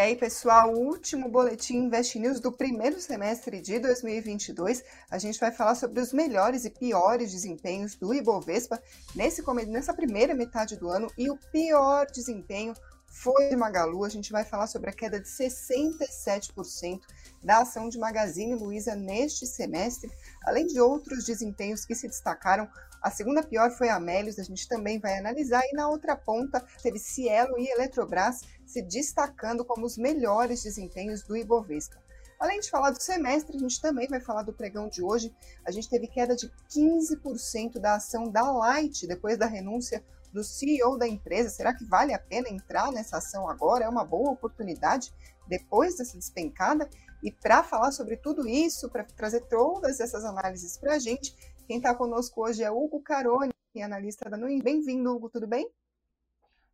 aí, pessoal, o último boletim Invest News do primeiro semestre de 2022. A gente vai falar sobre os melhores e piores desempenhos do Ibovespa nesse, nessa primeira metade do ano e o pior desempenho foi de Magalu. A gente vai falar sobre a queda de 67% da ação de Magazine Luiza neste semestre, além de outros desempenhos que se destacaram. A segunda pior foi a Amélios, a gente também vai analisar, e na outra ponta teve Cielo e Eletrobras se destacando como os melhores desempenhos do Ibovespa. Além de falar do semestre, a gente também vai falar do pregão de hoje. A gente teve queda de 15% da ação da Light depois da renúncia do CEO da empresa. Será que vale a pena entrar nessa ação agora? É uma boa oportunidade depois dessa despencada? E para falar sobre tudo isso, para trazer todas essas análises para a gente, quem está conosco hoje é Hugo Caroni, analista da Nuin. Bem-vindo, Hugo, tudo bem?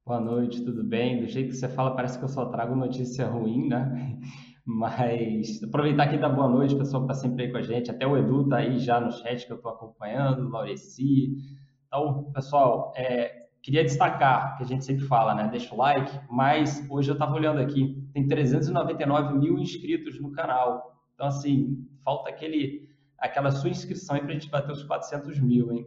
Boa noite, tudo bem? Do jeito que você fala, parece que eu só trago notícia ruim, né? Mas aproveitar aqui da boa noite, pessoal que está sempre aí com a gente. Até o Edu está aí já no chat que eu estou acompanhando, Laureci. Então, pessoal, é, queria destacar que a gente sempre fala, né? Deixa o like, mas hoje eu estava olhando aqui, tem 399 mil inscritos no canal. Então, assim, falta aquele, aquela sua inscrição aí para a gente bater os 400 mil, hein?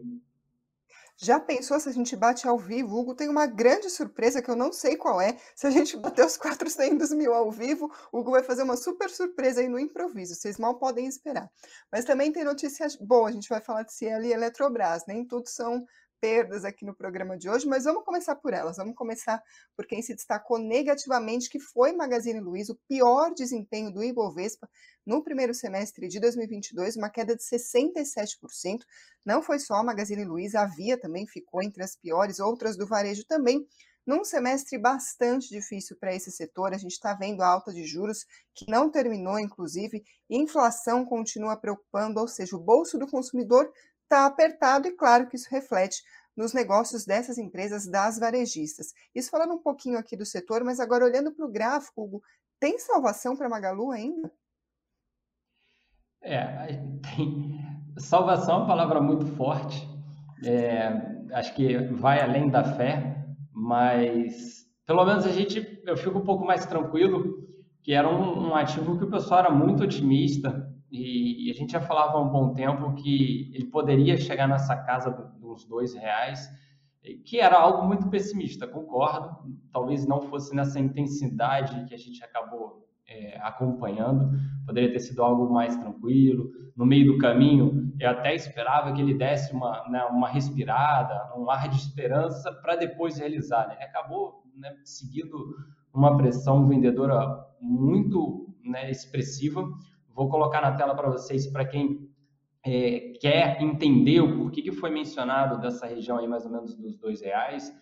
Já pensou se a gente bate ao vivo? Hugo tem uma grande surpresa que eu não sei qual é. Se a gente bater os 400 mil ao vivo, o Hugo vai fazer uma super surpresa aí no improviso. Vocês mal podem esperar. Mas também tem notícias boas. A gente vai falar de Cielo e Eletrobras. Nem tudo são perdas aqui no programa de hoje, mas vamos começar por elas. Vamos começar por quem se destacou negativamente, que foi Magazine Luiza, o pior desempenho do Ibovespa no primeiro semestre de 2022, uma queda de 67%. Não foi só a Magazine Luiza, a Via também ficou entre as piores, outras do varejo também. Num semestre bastante difícil para esse setor, a gente está vendo a alta de juros que não terminou, inclusive, inflação continua preocupando, ou seja, o bolso do consumidor está apertado e claro que isso reflete nos negócios dessas empresas, das varejistas. Isso falando um pouquinho aqui do setor, mas agora olhando para o gráfico, Hugo, tem salvação para Magalu ainda? É, tem... salvação é uma palavra muito forte. É, acho que vai além da fé, mas pelo menos a gente, eu fico um pouco mais tranquilo, que era um, um ativo que o pessoal era muito otimista e, a gente já falava há um bom tempo que ele poderia chegar nessa casa dos dois reais, que era algo muito pessimista, concordo. Talvez não fosse nessa intensidade que a gente acabou é, acompanhando, poderia ter sido algo mais tranquilo. No meio do caminho, eu até esperava que ele desse uma, né, uma respirada, um ar de esperança para depois realizar. Né? Ele acabou né, seguindo uma pressão vendedora muito né, expressiva Vou colocar na tela para vocês, para quem é, quer entender o porquê que foi mencionado dessa região aí, mais ou menos dos dois reais.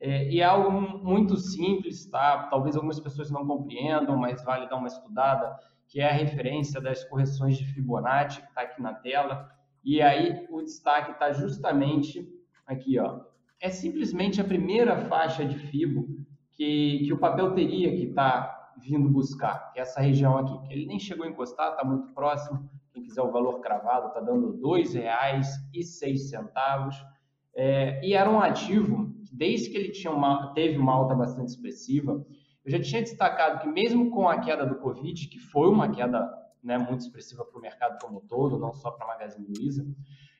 É, e é algo muito simples, tá? Talvez algumas pessoas não compreendam, mas vale dar uma estudada, que é a referência das correções de Fibonacci, que está aqui na tela. E aí o destaque está justamente aqui, ó. É simplesmente a primeira faixa de Fibo que, que o papel teria que estar tá vindo buscar, que é essa região aqui, ele nem chegou a encostar, está muito próximo. Quem quiser o valor cravado, está dando R$ 2,06. É, e era um ativo desde que ele tinha uma, teve uma alta bastante expressiva, eu já tinha destacado que, mesmo com a queda do Covid, que foi uma queda né, muito expressiva para o mercado como um todo, não só para a Magazine Luiza,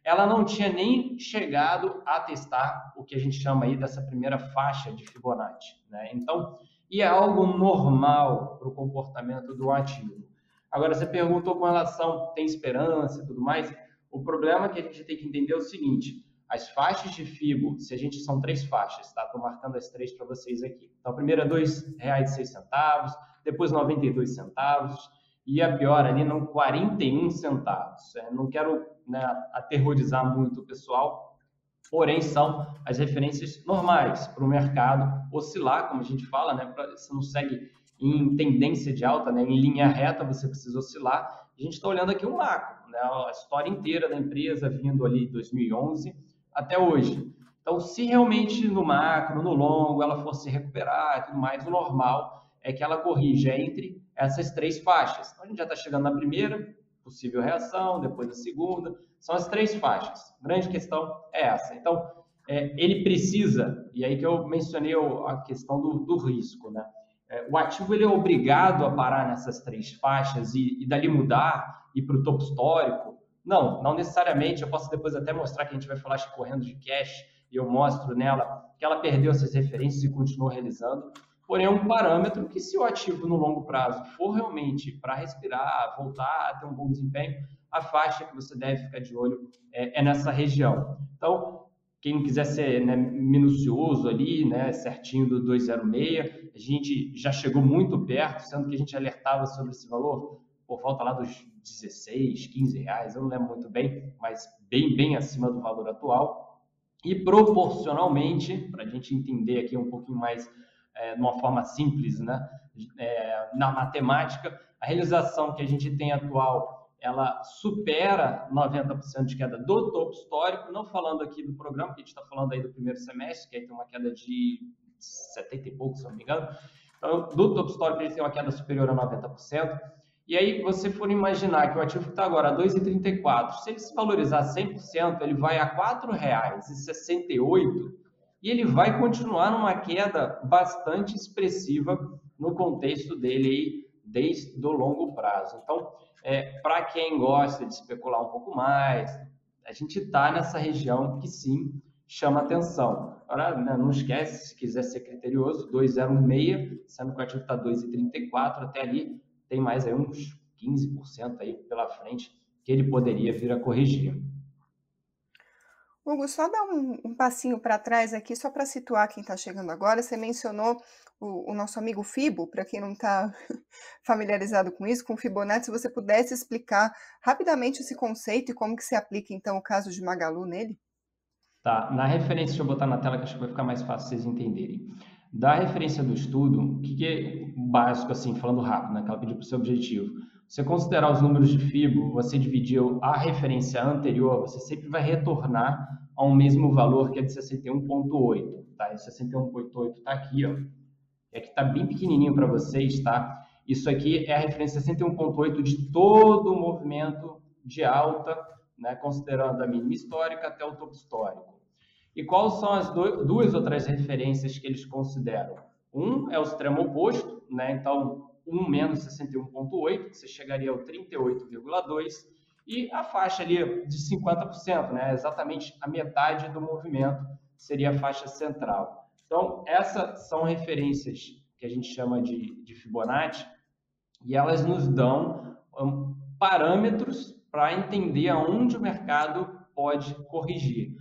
ela não tinha nem chegado a testar o que a gente chama aí dessa primeira faixa de Fibonacci. Né? Então, e é algo normal para o comportamento do ativo. Agora, você perguntou com relação, tem esperança e tudo mais? O problema que a gente tem que entender é o seguinte, as faixas de FIBO, se a gente são três faixas, tá? Estou marcando as três para vocês aqui. Então, a primeira é R$ 2,06, depois 92 centavos e a pior ali não 41 centavos. É, não quero né, aterrorizar muito o pessoal, porém são as referências normais para o mercado oscilar, como a gente fala, né? Você não segue em tendência de alta, né? em linha reta, você precisa oscilar. A gente está olhando aqui o macro, né? a história inteira da empresa vindo ali de 2011 até hoje. Então, se realmente no macro, no longo, ela fosse recuperar e tudo mais, o normal é que ela corrija entre essas três faixas. Então, a gente já está chegando na primeira, possível reação, depois a segunda, são as três faixas. A grande questão é essa. Então, é, ele precisa, e aí que eu mencionei a questão do, do risco, né? é, o ativo ele é obrigado a parar nessas três faixas e, e dali mudar e para o topo histórico? Não, não necessariamente. Eu posso depois até mostrar que a gente vai falar de correndo de cash e eu mostro nela que ela perdeu essas referências e continuou realizando. Porém, é um parâmetro que, se o ativo no longo prazo for realmente para respirar, voltar a ter um bom desempenho, a faixa que você deve ficar de olho é, é nessa região. Então, quem quiser ser né, minucioso ali, né, certinho do 206, a gente já chegou muito perto, sendo que a gente alertava sobre esse valor por volta lá dos 16, 15 reais, eu não lembro muito bem, mas bem, bem acima do valor atual. E proporcionalmente, para a gente entender aqui um pouquinho mais é, de uma forma simples, né? É, na matemática, a realização que a gente tem atual, ela supera 90% de queda do topo histórico, não falando aqui do programa, que a gente está falando aí do primeiro semestre, que aí tem uma queda de 70 e pouco, se não me engano. Então, do topo histórico, a gente tem uma queda superior a 90%. E aí, você for imaginar que o ativo está agora a 2,34, se ele se valorizar 100%, ele vai a R$ 4,68 e ele vai continuar numa queda bastante expressiva no contexto dele aí, desde o longo prazo. Então, é, para quem gosta de especular um pouco mais, a gente está nessa região que sim chama atenção. Agora, né, não esquece, se quiser ser criterioso, 2,06, sendo que o ativo está 2,34, até ali tem mais aí uns 15% aí pela frente que ele poderia vir a corrigir. Hugo, só dar um, um passinho para trás aqui, só para situar quem está chegando agora. Você mencionou o, o nosso amigo Fibo, para quem não está familiarizado com isso, com Fibonacci, se você pudesse explicar rapidamente esse conceito e como que se aplica, então, o caso de Magalu nele? Tá, na referência, deixa eu botar na tela que acho que vai ficar mais fácil vocês entenderem. Da referência do estudo, o que, que é básico, assim, falando rápido, né, que ela pediu para o seu objetivo. Você considerar os números de FIBO, você dividiu a referência anterior, você sempre vai retornar a um mesmo valor que é de 61,8. Tá? E 61,8 está aqui, ó. É que está bem pequenininho para vocês, tá? Isso aqui é a referência 61,8 de todo o movimento de alta, né, considerando a mínima histórica até o topo histórico. E quais são as duas outras referências que eles consideram? Um é o extremo oposto, né? então 1 menos 61,8, que você chegaria ao 38,2, e a faixa ali de 50%, né? exatamente a metade do movimento seria a faixa central. Então, essas são referências que a gente chama de, de Fibonacci, e elas nos dão um, parâmetros para entender aonde o mercado pode corrigir.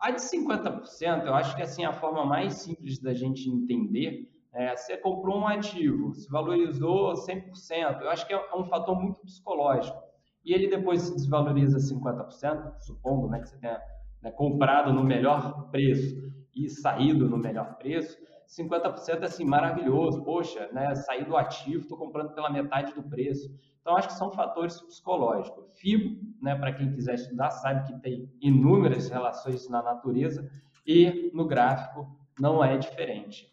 A de 50%, eu acho que assim, a forma mais simples da gente entender é, você comprou um ativo, se valorizou 100%, eu acho que é um fator muito psicológico. E ele depois se desvaloriza 50%, supondo né, que você tenha né, comprado no melhor preço e saído no melhor preço, 50% é assim, maravilhoso, poxa, né, saí do ativo, estou comprando pela metade do preço. Então, acho que são fatores psicológicos. FIBO, né, para quem quiser estudar, sabe que tem inúmeras relações na natureza e no gráfico não é diferente.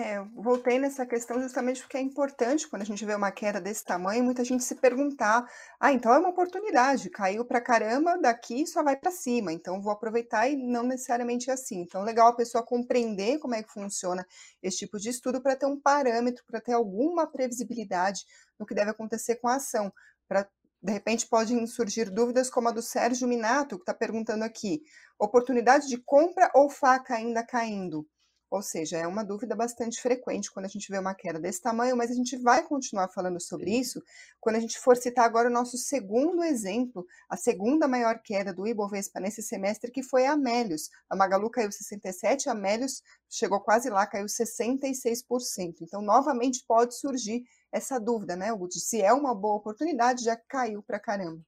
É, voltei nessa questão justamente porque é importante quando a gente vê uma queda desse tamanho, muita gente se perguntar: ah, então é uma oportunidade, caiu para caramba, daqui só vai para cima, então vou aproveitar e não necessariamente é assim. Então, legal a pessoa compreender como é que funciona esse tipo de estudo para ter um parâmetro, para ter alguma previsibilidade no que deve acontecer com a ação. Para de repente podem surgir dúvidas como a do Sérgio Minato, que está perguntando aqui: oportunidade de compra ou faca ainda caindo? Ou seja, é uma dúvida bastante frequente quando a gente vê uma queda desse tamanho, mas a gente vai continuar falando sobre isso quando a gente for citar agora o nosso segundo exemplo, a segunda maior queda do Ibovespa nesse semestre, que foi a Amélios. A Magalu caiu 67, a Amélios chegou quase lá, caiu 66%. Então, novamente pode surgir essa dúvida, né, Hugo, de se é uma boa oportunidade, já caiu para caramba.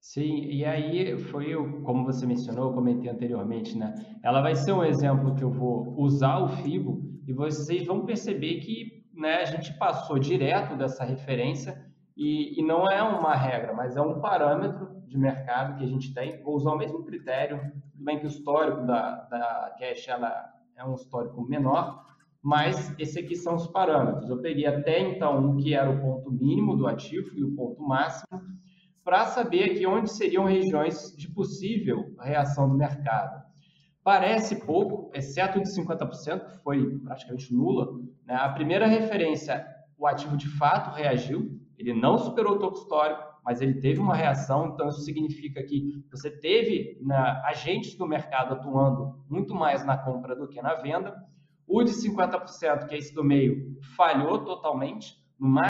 Sim, e aí foi, como você mencionou, eu comentei anteriormente, né? Ela vai ser um exemplo que eu vou usar o FIBO e vocês vão perceber que né, a gente passou direto dessa referência e, e não é uma regra, mas é um parâmetro de mercado que a gente tem. Vou usar o mesmo critério, tudo bem que o histórico da, da Cash ela é um histórico menor, mas esse aqui são os parâmetros. Eu peguei até então o que era o ponto mínimo do ativo e o ponto máximo, para saber aqui onde seriam regiões de possível reação do mercado. Parece pouco, exceto de 50%, que foi praticamente nula. Né? A primeira referência, o ativo de fato reagiu, ele não superou o topo histórico, mas ele teve uma reação, então isso significa que você teve né, agentes do mercado atuando muito mais na compra do que na venda. O de 50%, que é esse do meio, falhou totalmente, no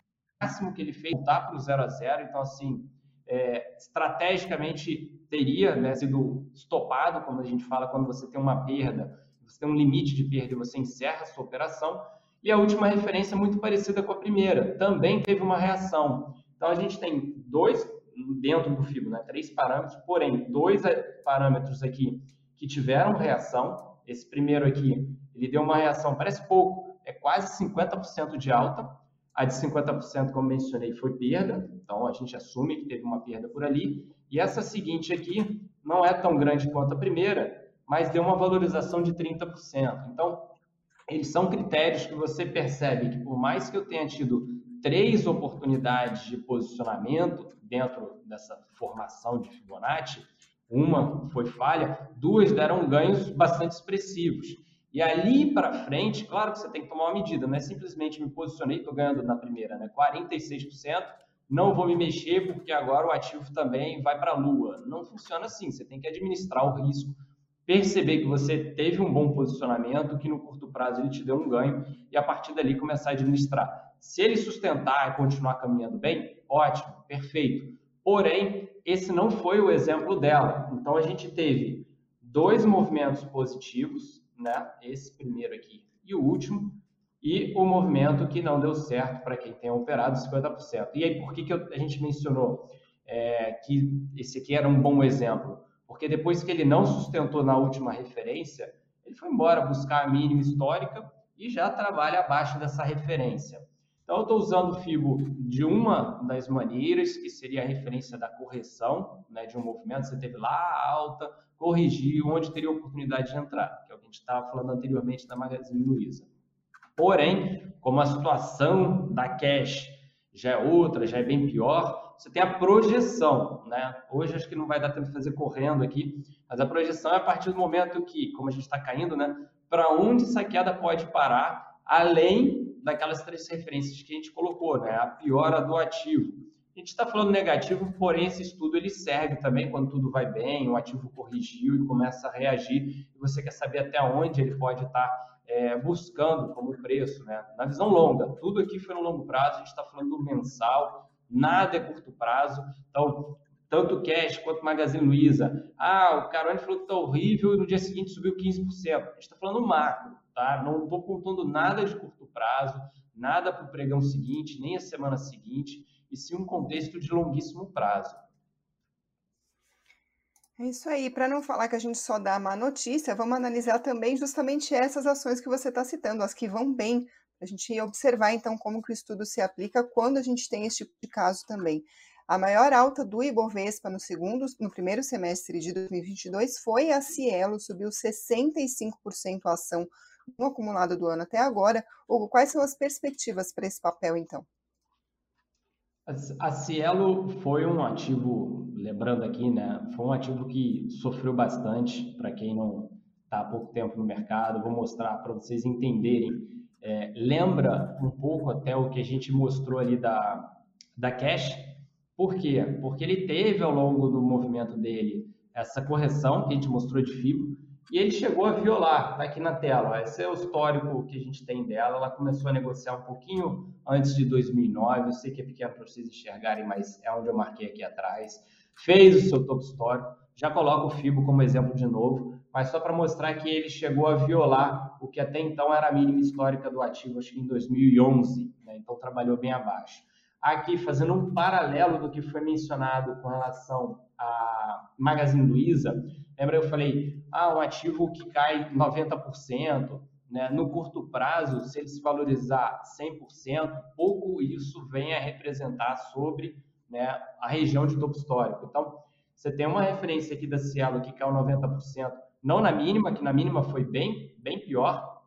máximo que ele fez, voltar para o 0 a 0, então assim, é, estrategicamente teria né, sido estopado, como a gente fala, quando você tem uma perda, você tem um limite de perda e você encerra a sua operação. E a última referência muito parecida com a primeira, também teve uma reação. Então a gente tem dois dentro do FIBO, né, três parâmetros, porém dois parâmetros aqui que tiveram reação. Esse primeiro aqui, ele deu uma reação, parece pouco, é quase 50% de alta. A de 50%, como mencionei, foi perda, então a gente assume que teve uma perda por ali. E essa seguinte aqui não é tão grande quanto a primeira, mas deu uma valorização de 30%. Então, eles são critérios que você percebe que, por mais que eu tenha tido três oportunidades de posicionamento dentro dessa formação de Fibonacci, uma foi falha, duas deram ganhos bastante expressivos. E ali para frente, claro que você tem que tomar uma medida, não é simplesmente me posicionei, estou ganhando na primeira, né? 46%, não vou me mexer porque agora o ativo também vai para a lua. Não funciona assim, você tem que administrar o risco, perceber que você teve um bom posicionamento, que no curto prazo ele te deu um ganho e a partir dali começar a administrar. Se ele sustentar e continuar caminhando bem, ótimo, perfeito. Porém, esse não foi o exemplo dela. Então a gente teve dois movimentos positivos né? Esse primeiro aqui e o último, e o movimento que não deu certo para quem tem operado 50%. E aí, por que, que a gente mencionou é, que esse aqui era um bom exemplo? Porque depois que ele não sustentou na última referência, ele foi embora buscar a mínima histórica e já trabalha abaixo dessa referência. Então, eu estou usando o FIBO de uma das maneiras, que seria a referência da correção né, de um movimento. Você teve lá a alta, corrigiu, onde teria oportunidade de entrar, gente estava falando anteriormente da Magazine Luiza. Porém, como a situação da cash já é outra, já é bem pior, você tem a projeção, né? Hoje acho que não vai dar tempo de fazer correndo aqui, mas a projeção é a partir do momento que, como a gente está caindo, né? Para onde essa queda pode parar, além daquelas três referências que a gente colocou, né? A piora do ativo. A gente está falando negativo, porém esse estudo ele serve também quando tudo vai bem, o ativo corrigiu e começa a reagir, e você quer saber até onde ele pode estar tá, é, buscando como preço, né? Na visão longa, tudo aqui foi no longo prazo, a gente está falando do mensal, nada é curto prazo, então tanto cash quanto Magazine Luiza. Ah, o Carone falou que está horrível e no dia seguinte subiu 15%. A gente está falando macro, tá? Não estou contando nada de curto prazo, nada para o pregão seguinte, nem a semana seguinte, e sim um contexto de longuíssimo prazo. É isso aí. Para não falar que a gente só dá má notícia, vamos analisar também justamente essas ações que você está citando, as que vão bem. A gente observar então como que o estudo se aplica quando a gente tem esse tipo de caso também. A maior alta do Ibovespa no segundo, no primeiro semestre de 2022 foi a Cielo, subiu 65% a ação no acumulado do ano até agora. Hugo, quais são as perspectivas para esse papel, então? A Cielo foi um ativo, lembrando aqui, né? Foi um ativo que sofreu bastante, para quem não está há pouco tempo no mercado, vou mostrar para vocês entenderem. É, lembra um pouco até o que a gente mostrou ali da, da Cash, por quê? Porque ele teve ao longo do movimento dele essa correção que a gente mostrou de FIBO e ele chegou a violar, está aqui na tela. Esse é o histórico que a gente tem dela. Ela começou a negociar um pouquinho antes de 2009. Eu sei que é pequeno para vocês enxergarem, mas é onde eu marquei aqui atrás. Fez o seu topo histórico. Já coloco o FIBO como exemplo de novo, mas só para mostrar que ele chegou a violar o que até então era a mínima histórica do ativo, acho que em 2011. Né? Então trabalhou bem abaixo aqui fazendo um paralelo do que foi mencionado com relação a Magazine Luiza. Lembra eu falei, ah, um ativo que cai 90%, né? no curto prazo, se ele se valorizar 100%, pouco isso vem a representar sobre né, a região de topo histórico. Então, você tem uma referência aqui da Cielo que caiu 90%, não na mínima, que na mínima foi bem, bem pior.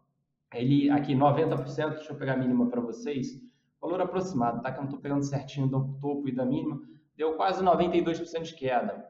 Ele aqui 90%, deixa eu pegar a mínima para vocês, valor aproximado, tá? Que eu não estou pegando certinho do topo e da mínima, deu quase 92% de queda.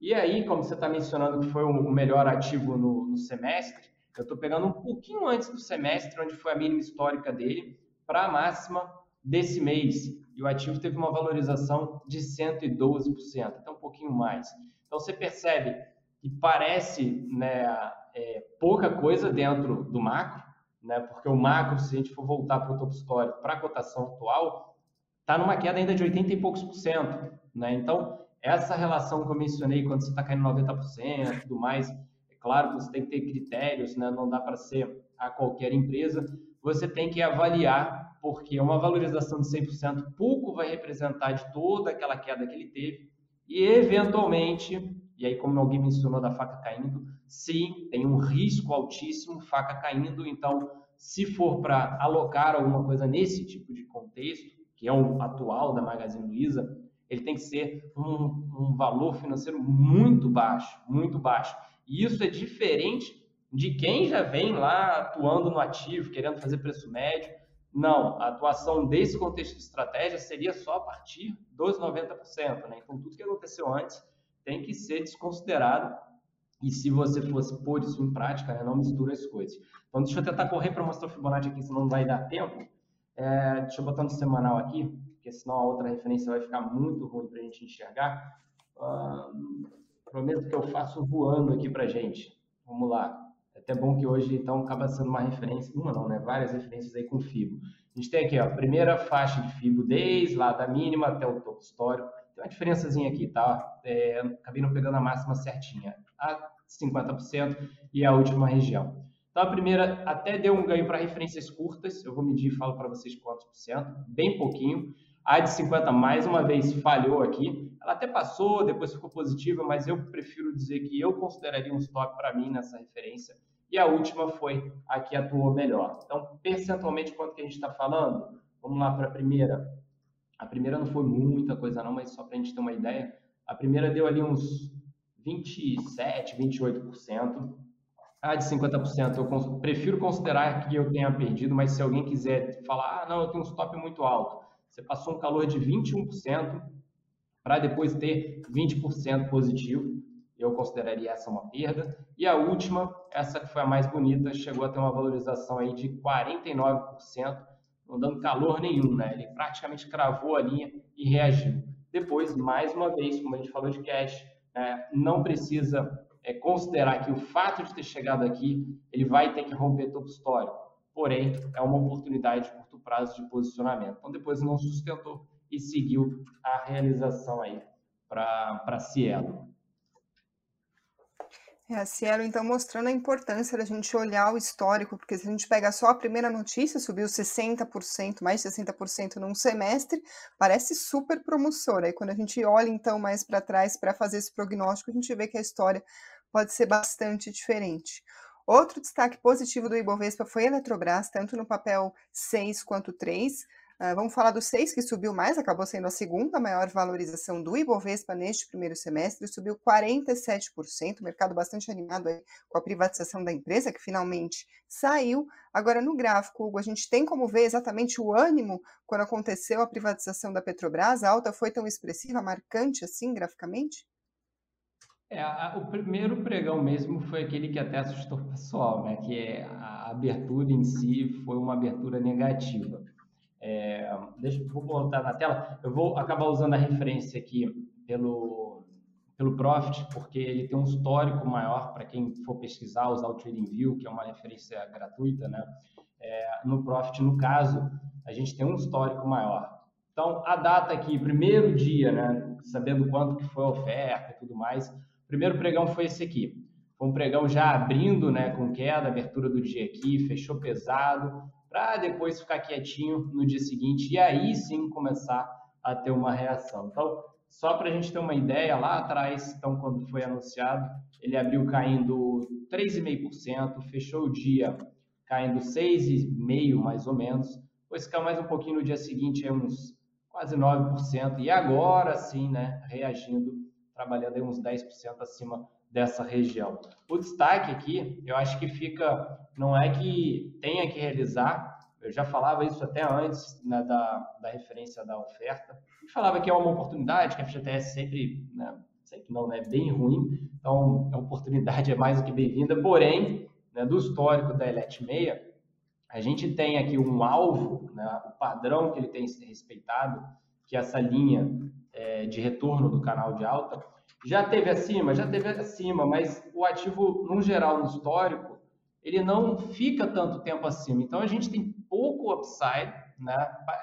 E aí, como você está mencionando que foi o melhor ativo no, no semestre, eu estou pegando um pouquinho antes do semestre, onde foi a mínima histórica dele, para a máxima desse mês. E o ativo teve uma valorização de 112%, então um pouquinho mais. Então você percebe que parece né, é, pouca coisa dentro do macro, né, porque o macro, se a gente for voltar para o topo histórico, para a cotação atual, está numa queda ainda de 80 e poucos por cento. Né? Então, essa relação que eu mencionei, quando você está caindo 90% e tudo mais, é claro que você tem que ter critérios, né? não dá para ser a qualquer empresa, você tem que avaliar, porque uma valorização de 100% pouco vai representar de toda aquela queda que ele teve, e eventualmente, e aí como alguém mencionou da faca caindo, sim, tem um risco altíssimo, faca caindo, então se for para alocar alguma coisa nesse tipo de contexto, que é o atual da Magazine Luiza, ele tem que ser um, um valor financeiro muito baixo, muito baixo. E isso é diferente de quem já vem lá atuando no ativo, querendo fazer preço médio. Não, a atuação desse contexto de estratégia seria só a partir dos 90%. Né? Então, tudo que aconteceu antes tem que ser desconsiderado. E se você fosse pôr isso em prática, né, não mistura as coisas. Então, deixa eu tentar correr para mostrar o Fibonacci aqui, senão não vai dar tempo. É, deixa eu botar no semanal aqui porque senão a outra referência vai ficar muito ruim para a gente enxergar. Uh, prometo que eu faço voando aqui para gente. Vamos lá. É até bom que hoje, então, acaba sendo uma referência, uma não, né? Várias referências aí com FIBO. A gente tem aqui, ó, a primeira faixa de FIBO desde lá da mínima até o topo histórico. Tem uma diferençazinha aqui, tá? É, acabei não pegando a máxima certinha. A 50% e a última região. Então, a primeira até deu um ganho para referências curtas. Eu vou medir e falo para vocês quantos por cento. Bem pouquinho. A de 50, mais uma vez, falhou aqui. Ela até passou, depois ficou positiva, mas eu prefiro dizer que eu consideraria um stop para mim nessa referência. E a última foi a que atuou melhor. Então, percentualmente, quanto que a gente está falando? Vamos lá para a primeira. A primeira não foi muita coisa não, mas só para a gente ter uma ideia. A primeira deu ali uns 27, 28%. A de 50% eu prefiro considerar que eu tenha perdido, mas se alguém quiser falar, ah, não, eu tenho um stop muito alto você passou um calor de 21% para depois ter 20% positivo. Eu consideraria essa uma perda. E a última, essa que foi a mais bonita, chegou a ter uma valorização aí de 49%, não dando calor nenhum, né? Ele praticamente cravou a linha e reagiu. Depois, mais uma vez, como a gente falou de cash, né, não precisa é, considerar que o fato de ter chegado aqui, ele vai ter que romper topo histórico porém é uma oportunidade de curto prazo de posicionamento. Então depois não sustentou e seguiu a realização aí para a Cielo. É, a Cielo, então, mostrando a importância da gente olhar o histórico, porque se a gente pega só a primeira notícia, subiu 60%, mais de 60% num semestre, parece super promissora. E quando a gente olha, então, mais para trás para fazer esse prognóstico, a gente vê que a história pode ser bastante diferente. Outro destaque positivo do Ibovespa foi a Eletrobras, tanto no papel 6 quanto 3. Uh, ah, vamos falar do 6, que subiu mais, acabou sendo a segunda maior valorização do Ibovespa neste primeiro semestre, subiu 47%, mercado bastante animado com a privatização da empresa, que finalmente saiu. Agora, no gráfico, Hugo, a gente tem como ver exatamente o ânimo quando aconteceu a privatização da Petrobras, a alta foi tão expressiva, marcante assim, graficamente? É, a, o primeiro pregão mesmo foi aquele que até assustou o pessoal, né? Que é a abertura em si foi uma abertura negativa. É, deixa eu botar na tela. Eu vou acabar usando a referência aqui pelo pelo Profit, porque ele tem um histórico maior para quem for pesquisar, usar o TradingView, que é uma referência gratuita, né? É, no Profit, no caso, a gente tem um histórico maior. Então, a data aqui, primeiro dia, né? Sabendo quanto que foi a oferta e tudo mais, o primeiro pregão foi esse aqui. Foi um pregão já abrindo, né, com queda, abertura do dia aqui, fechou pesado, para depois ficar quietinho no dia seguinte e aí sim começar a ter uma reação. Então, só para a gente ter uma ideia, lá atrás, então, quando foi anunciado, ele abriu caindo 3,5%, fechou o dia caindo 6,5% mais ou menos, depois caiu mais um pouquinho no dia seguinte, uns quase 9%, e agora sim, né, reagindo trabalhando aí uns 10% acima dessa região. O destaque aqui, eu acho que fica, não é que tenha que realizar, eu já falava isso até antes né, da, da referência da oferta, falava que é uma oportunidade, que a FGTS sempre né, sei que não é bem ruim, então a oportunidade é mais do que bem-vinda, porém, né, do histórico da Elet 6, a gente tem aqui um alvo, né, o padrão que ele tem respeitado, que é essa linha é, de retorno do canal de alta, já teve acima, já teve acima, mas o ativo, no geral, no histórico, ele não fica tanto tempo acima. Então, a gente tem pouco upside, né?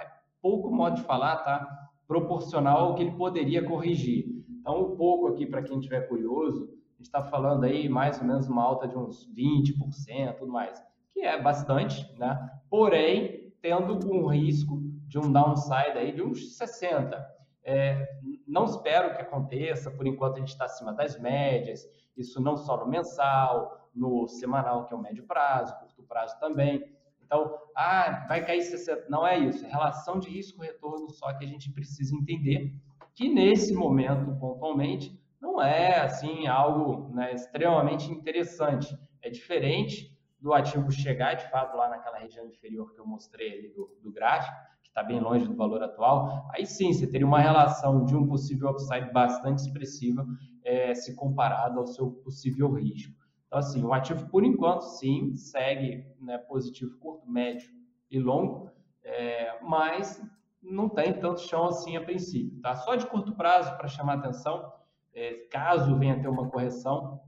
É pouco modo de falar, tá? Proporcional ao que ele poderia corrigir. Então, um pouco aqui, para quem estiver curioso, a gente está falando aí mais ou menos uma alta de uns 20%, tudo mais, que é bastante, né? Porém, tendo um risco de um downside aí de uns 60%. É, não espero que aconteça, por enquanto a gente está acima das médias, isso não só no mensal, no semanal, que é o médio prazo, curto prazo também. Então, ah, vai cair 60. Não é isso, é relação de risco-retorno só que a gente precisa entender que nesse momento, pontualmente, não é assim algo né, extremamente interessante. É diferente do ativo chegar de fato lá naquela região inferior que eu mostrei ali do, do gráfico, está bem longe do valor atual. Aí sim, você teria uma relação de um possível upside bastante expressiva é, se comparado ao seu possível risco. Então, assim, o ativo, por enquanto, sim, segue né, positivo curto, médio e longo, é, mas não tem tanto chão assim a princípio. Tá? Só de curto prazo para chamar atenção, é, caso venha ter uma correção,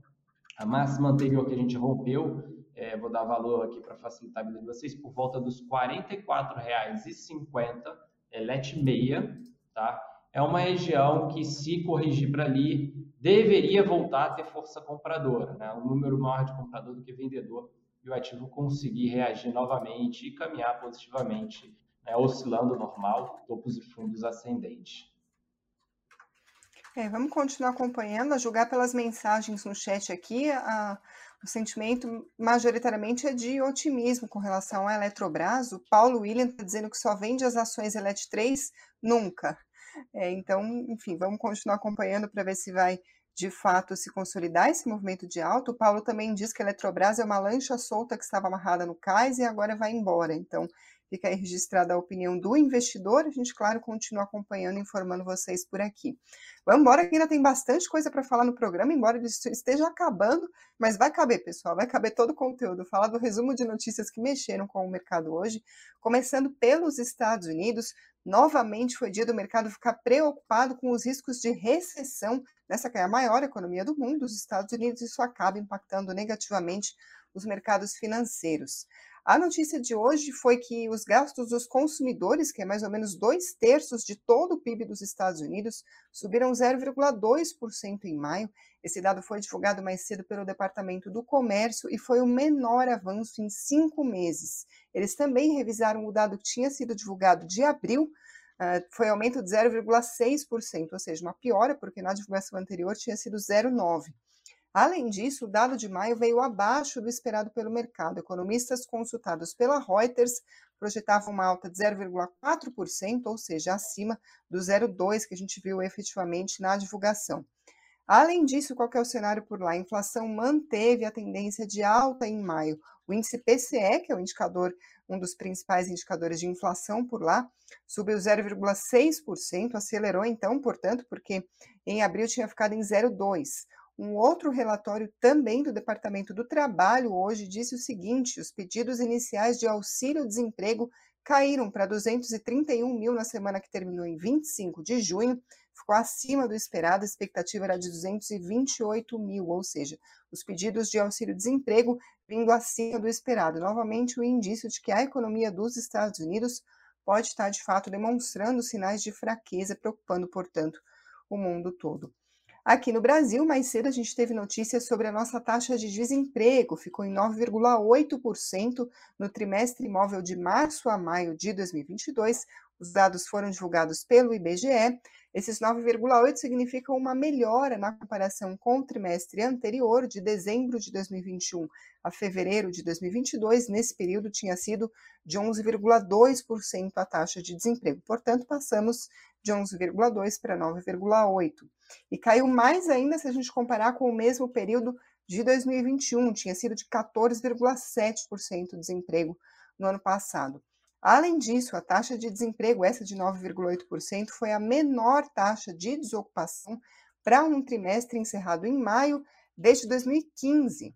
a máxima anterior que a gente rompeu, é, vou dar valor aqui para facilitar a vida de vocês, por volta dos R$ 44,50, é LET meia, tá? É uma região que, se corrigir para ali, deveria voltar a ter força compradora, né? um número maior de comprador do que vendedor, e o ativo conseguir reagir novamente e caminhar positivamente, né? oscilando normal, topos e fundos ascendentes. É, vamos continuar acompanhando, a julgar pelas mensagens no chat aqui, a, o sentimento majoritariamente é de otimismo com relação à Eletrobras. O Paulo William está dizendo que só vende as ações Elet 3 nunca. É, então, enfim, vamos continuar acompanhando para ver se vai de fato se consolidar esse movimento de alta. O Paulo também diz que a Eletrobras é uma lancha solta que estava amarrada no cais e agora vai embora. Então, fica aí registrada a opinião do investidor. A gente, claro, continua acompanhando, informando vocês por aqui. Vamos embora, que ainda tem bastante coisa para falar no programa, embora ele esteja acabando, mas vai caber, pessoal, vai caber todo o conteúdo. Falar do resumo de notícias que mexeram com o mercado hoje, começando pelos Estados Unidos. Novamente foi dia do mercado ficar preocupado com os riscos de recessão Nessa que é a maior economia do mundo, os Estados Unidos, isso acaba impactando negativamente os mercados financeiros. A notícia de hoje foi que os gastos dos consumidores, que é mais ou menos dois terços de todo o PIB dos Estados Unidos, subiram 0,2% em maio. Esse dado foi divulgado mais cedo pelo Departamento do Comércio e foi o menor avanço em cinco meses. Eles também revisaram o dado que tinha sido divulgado de abril, Uh, foi aumento de 0,6%, ou seja, uma piora, porque na divulgação anterior tinha sido 0,9%. Além disso, o dado de maio veio abaixo do esperado pelo mercado. Economistas consultados pela Reuters projetavam uma alta de 0,4%, ou seja, acima do 0,2% que a gente viu efetivamente na divulgação. Além disso, qual é o cenário por lá? A inflação manteve a tendência de alta em maio. O índice PCE, que é o indicador um dos principais indicadores de inflação por lá, subiu 0,6%, acelerou então, portanto, porque em abril tinha ficado em 0,2%. Um outro relatório também do Departamento do Trabalho hoje disse o seguinte: os pedidos iniciais de auxílio-desemprego caíram para 231 mil na semana que terminou em 25 de junho, ficou acima do esperado, a expectativa era de 228 mil, ou seja, os pedidos de auxílio-desemprego vindo acima do esperado. Novamente, o indício de que a economia dos Estados Unidos pode estar, de fato, demonstrando sinais de fraqueza, preocupando, portanto, o mundo todo. Aqui no Brasil, mais cedo a gente teve notícias sobre a nossa taxa de desemprego, ficou em 9,8% no trimestre imóvel de março a maio de 2022. Os dados foram divulgados pelo IBGE esses 9,8 significam uma melhora na comparação com o trimestre anterior, de dezembro de 2021 a fevereiro de 2022. Nesse período tinha sido de 11,2% a taxa de desemprego. Portanto, passamos de 11,2 para 9,8. E caiu mais ainda se a gente comparar com o mesmo período de 2021, tinha sido de 14,7% de desemprego no ano passado. Além disso, a taxa de desemprego, essa de 9,8%, foi a menor taxa de desocupação para um trimestre encerrado em maio desde 2015.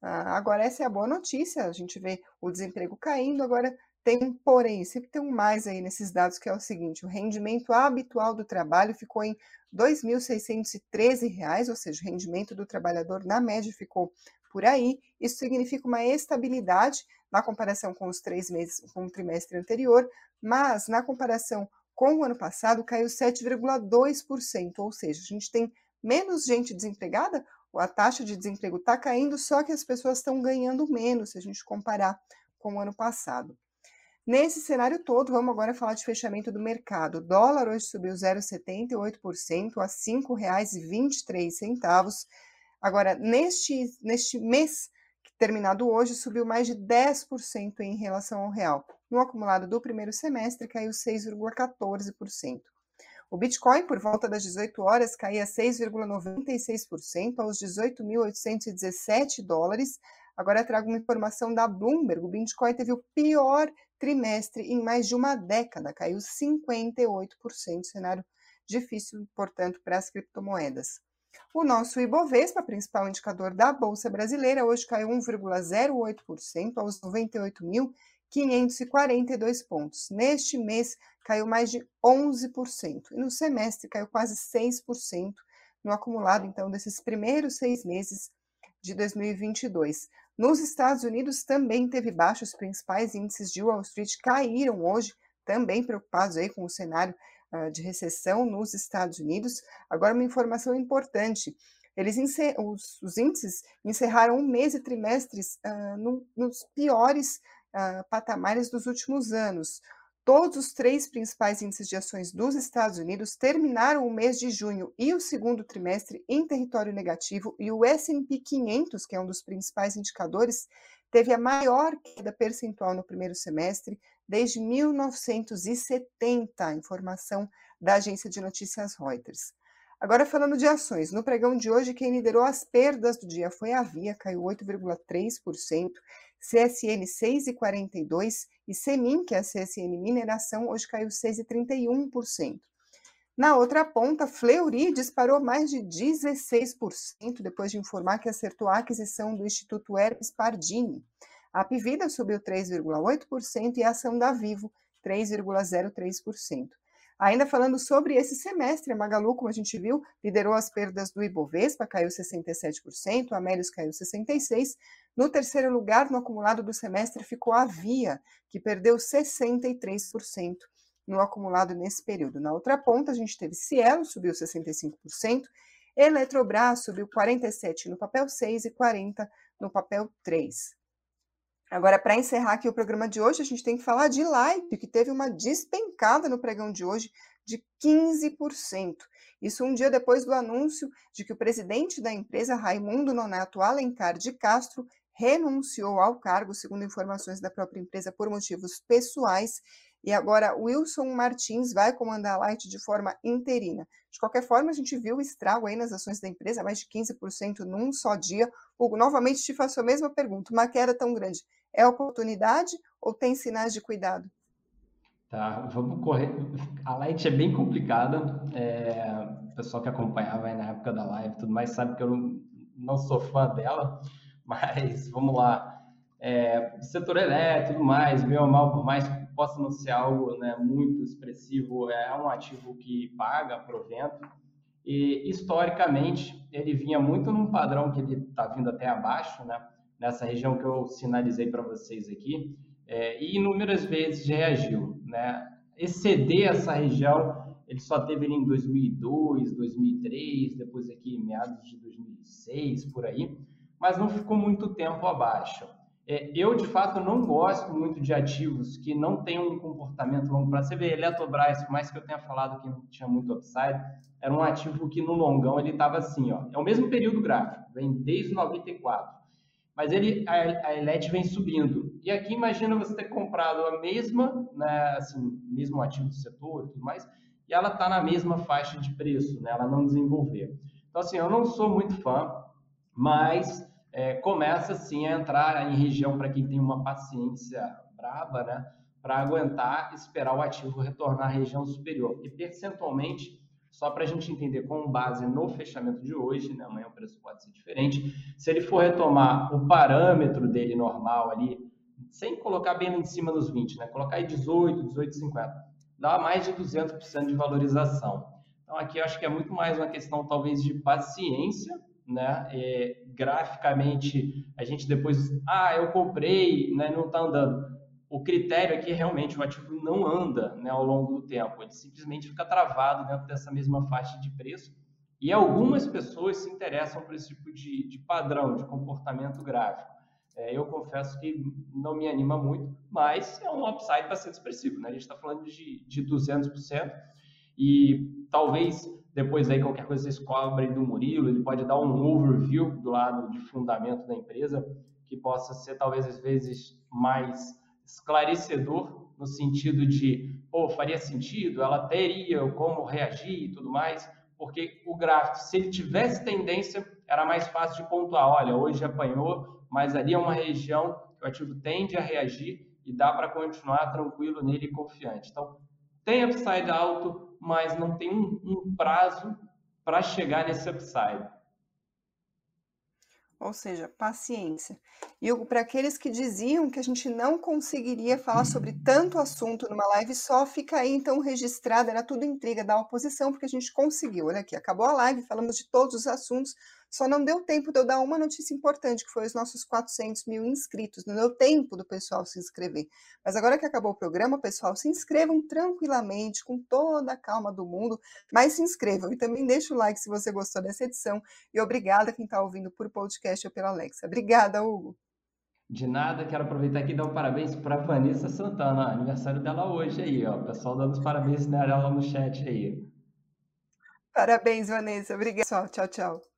Ah, agora, essa é a boa notícia, a gente vê o desemprego caindo, agora tem um porém, sempre tem um mais aí nesses dados, que é o seguinte, o rendimento habitual do trabalho ficou em R$ 2.613, ou seja, o rendimento do trabalhador na média ficou por aí. Isso significa uma estabilidade na comparação com os três meses, com o trimestre anterior, mas na comparação com o ano passado caiu 7,2%, ou seja, a gente tem menos gente desempregada, a taxa de desemprego está caindo, só que as pessoas estão ganhando menos se a gente comparar com o ano passado. Nesse cenário todo, vamos agora falar de fechamento do mercado. O dólar hoje subiu 0,78% a R$ 5,23. Agora, neste, neste mês, terminado hoje, subiu mais de 10% em relação ao real. No acumulado do primeiro semestre, caiu 6,14%. O Bitcoin, por volta das 18 horas, caía 6,96% aos 18.817 dólares. Agora trago uma informação da Bloomberg. O Bitcoin teve o pior trimestre em mais de uma década, caiu 58%, cenário difícil, portanto, para as criptomoedas. O nosso Ibovespa, principal indicador da Bolsa Brasileira, hoje caiu 1,08% aos 98.542 pontos. Neste mês, caiu mais de 11%. E no semestre, caiu quase 6% no acumulado, então, desses primeiros seis meses de 2022. Nos Estados Unidos também teve baixa, os principais índices de Wall Street caíram hoje, também preocupados aí com o cenário de recessão nos Estados Unidos. Agora, uma informação importante: eles os, os, índices encerraram um mês e trimestres uh, no, nos piores uh, patamares dos últimos anos. Todos os três principais índices de ações dos Estados Unidos terminaram o mês de junho e o segundo trimestre em território negativo, e o S&P 500, que é um dos principais indicadores, teve a maior queda percentual no primeiro semestre desde 1970, informação da agência de notícias Reuters. Agora falando de ações, no pregão de hoje quem liderou as perdas do dia foi a Via, caiu 8,3%, CSN 6,42% e Semin, que é a CSN Mineração, hoje caiu 6,31%. Na outra ponta, Fleury disparou mais de 16% depois de informar que acertou a aquisição do Instituto Hermes Pardini. A Pivida subiu 3,8% e a ação da Vivo 3,03%. Ainda falando sobre esse semestre, a Magalu, como a gente viu, liderou as perdas do Ibovespa, caiu 67%, a Amélios caiu 66%. No terceiro lugar, no acumulado do semestre, ficou a Via, que perdeu 63% no acumulado nesse período. Na outra ponta, a gente teve Cielo, subiu 65%, Eletrobras subiu 47% no papel 6 e 40% no papel 3. Agora, para encerrar aqui o programa de hoje, a gente tem que falar de Light, que teve uma despencada no pregão de hoje de 15%. Isso um dia depois do anúncio de que o presidente da empresa, Raimundo Nonato Alencar de Castro, renunciou ao cargo, segundo informações da própria empresa, por motivos pessoais. E agora Wilson Martins vai comandar a Light de forma interina. De qualquer forma, a gente viu o estrago aí nas ações da empresa, mais de 15% num só dia. Hugo, novamente te faço a mesma pergunta. Uma queda tão grande é oportunidade ou tem sinais de cuidado? Tá, vamos correr. A Light é bem complicada. É, o pessoal que acompanhava aí na época da live tudo mais sabe que eu não, sou fã dela, mas vamos lá. É, setor elétrico tudo mais, meio ou mal, por mais possa não ser algo né, muito expressivo, é um ativo que paga provento. E historicamente ele vinha muito num padrão que ele está vindo até abaixo, né? nessa região que eu sinalizei para vocês aqui, é, e inúmeras vezes reagiu. Né? Exceder essa região, ele só teve ele em 2002, 2003, depois aqui meados de 2006, por aí, mas não ficou muito tempo abaixo. É, eu, de fato, não gosto muito de ativos que não têm um comportamento longo prazo. Você vê, Eletrobras, por mais que eu tenha falado que não tinha muito upside, era um ativo que no longão ele estava assim, ó, é o mesmo período gráfico, vem desde 94 mas ele, a, a ELET vem subindo. E aqui imagina você ter comprado a mesma, né, assim, mesmo ativo do setor e tudo mais, e ela está na mesma faixa de preço, né, ela não desenvolveu. Então, assim, eu não sou muito fã, mas é, começa, assim, a entrar em região para quem tem uma paciência braba, né, para aguentar esperar o ativo retornar à região superior. E percentualmente, só para a gente entender com base no fechamento de hoje, né, amanhã o preço pode ser diferente, se ele for retomar o parâmetro dele normal ali, sem colocar bem em cima dos 20, né, colocar aí 18, 18,50, dá mais de 200% de valorização. Então aqui eu acho que é muito mais uma questão talvez de paciência, né? É, graficamente a gente depois, ah, eu comprei, né, não está andando o critério é realmente o ativo não anda né, ao longo do tempo, ele simplesmente fica travado dentro dessa mesma faixa de preço. E algumas pessoas se interessam por esse tipo de, de padrão, de comportamento gráfico. É, eu confesso que não me anima muito, mas é um upside bastante expressivo. Né? A gente está falando de, de 200%, e talvez depois aí qualquer coisa vocês cobrem do Murilo, ele pode dar um overview do lado de fundamento da empresa, que possa ser talvez às vezes mais esclarecedor no sentido de, pô, faria sentido, ela teria como reagir e tudo mais, porque o gráfico, se ele tivesse tendência, era mais fácil de pontuar, olha, hoje apanhou, mas ali é uma região que o ativo tende a reagir e dá para continuar tranquilo nele e confiante. Então, tem upside alto, mas não tem um, um prazo para chegar nesse upside. Ou seja, paciência. E para aqueles que diziam que a gente não conseguiria falar sobre tanto assunto numa live, só fica aí então registrado, era tudo intriga da oposição, porque a gente conseguiu. Olha aqui, acabou a live, falamos de todos os assuntos, só não deu tempo de eu dar uma notícia importante, que foi os nossos 400 mil inscritos. Não deu tempo do pessoal se inscrever. Mas agora que acabou o programa, pessoal, se inscrevam tranquilamente, com toda a calma do mundo, mas se inscrevam. E também deixa o like se você gostou dessa edição. E obrigada quem está ouvindo por podcast ou pela Alexa. Obrigada, Hugo. De nada, quero aproveitar aqui e dar um parabéns para Vanessa Santana, aniversário dela hoje aí, ó. O pessoal dando os parabéns nela no chat aí. Parabéns, Vanessa. Obrigada. Tchau, tchau.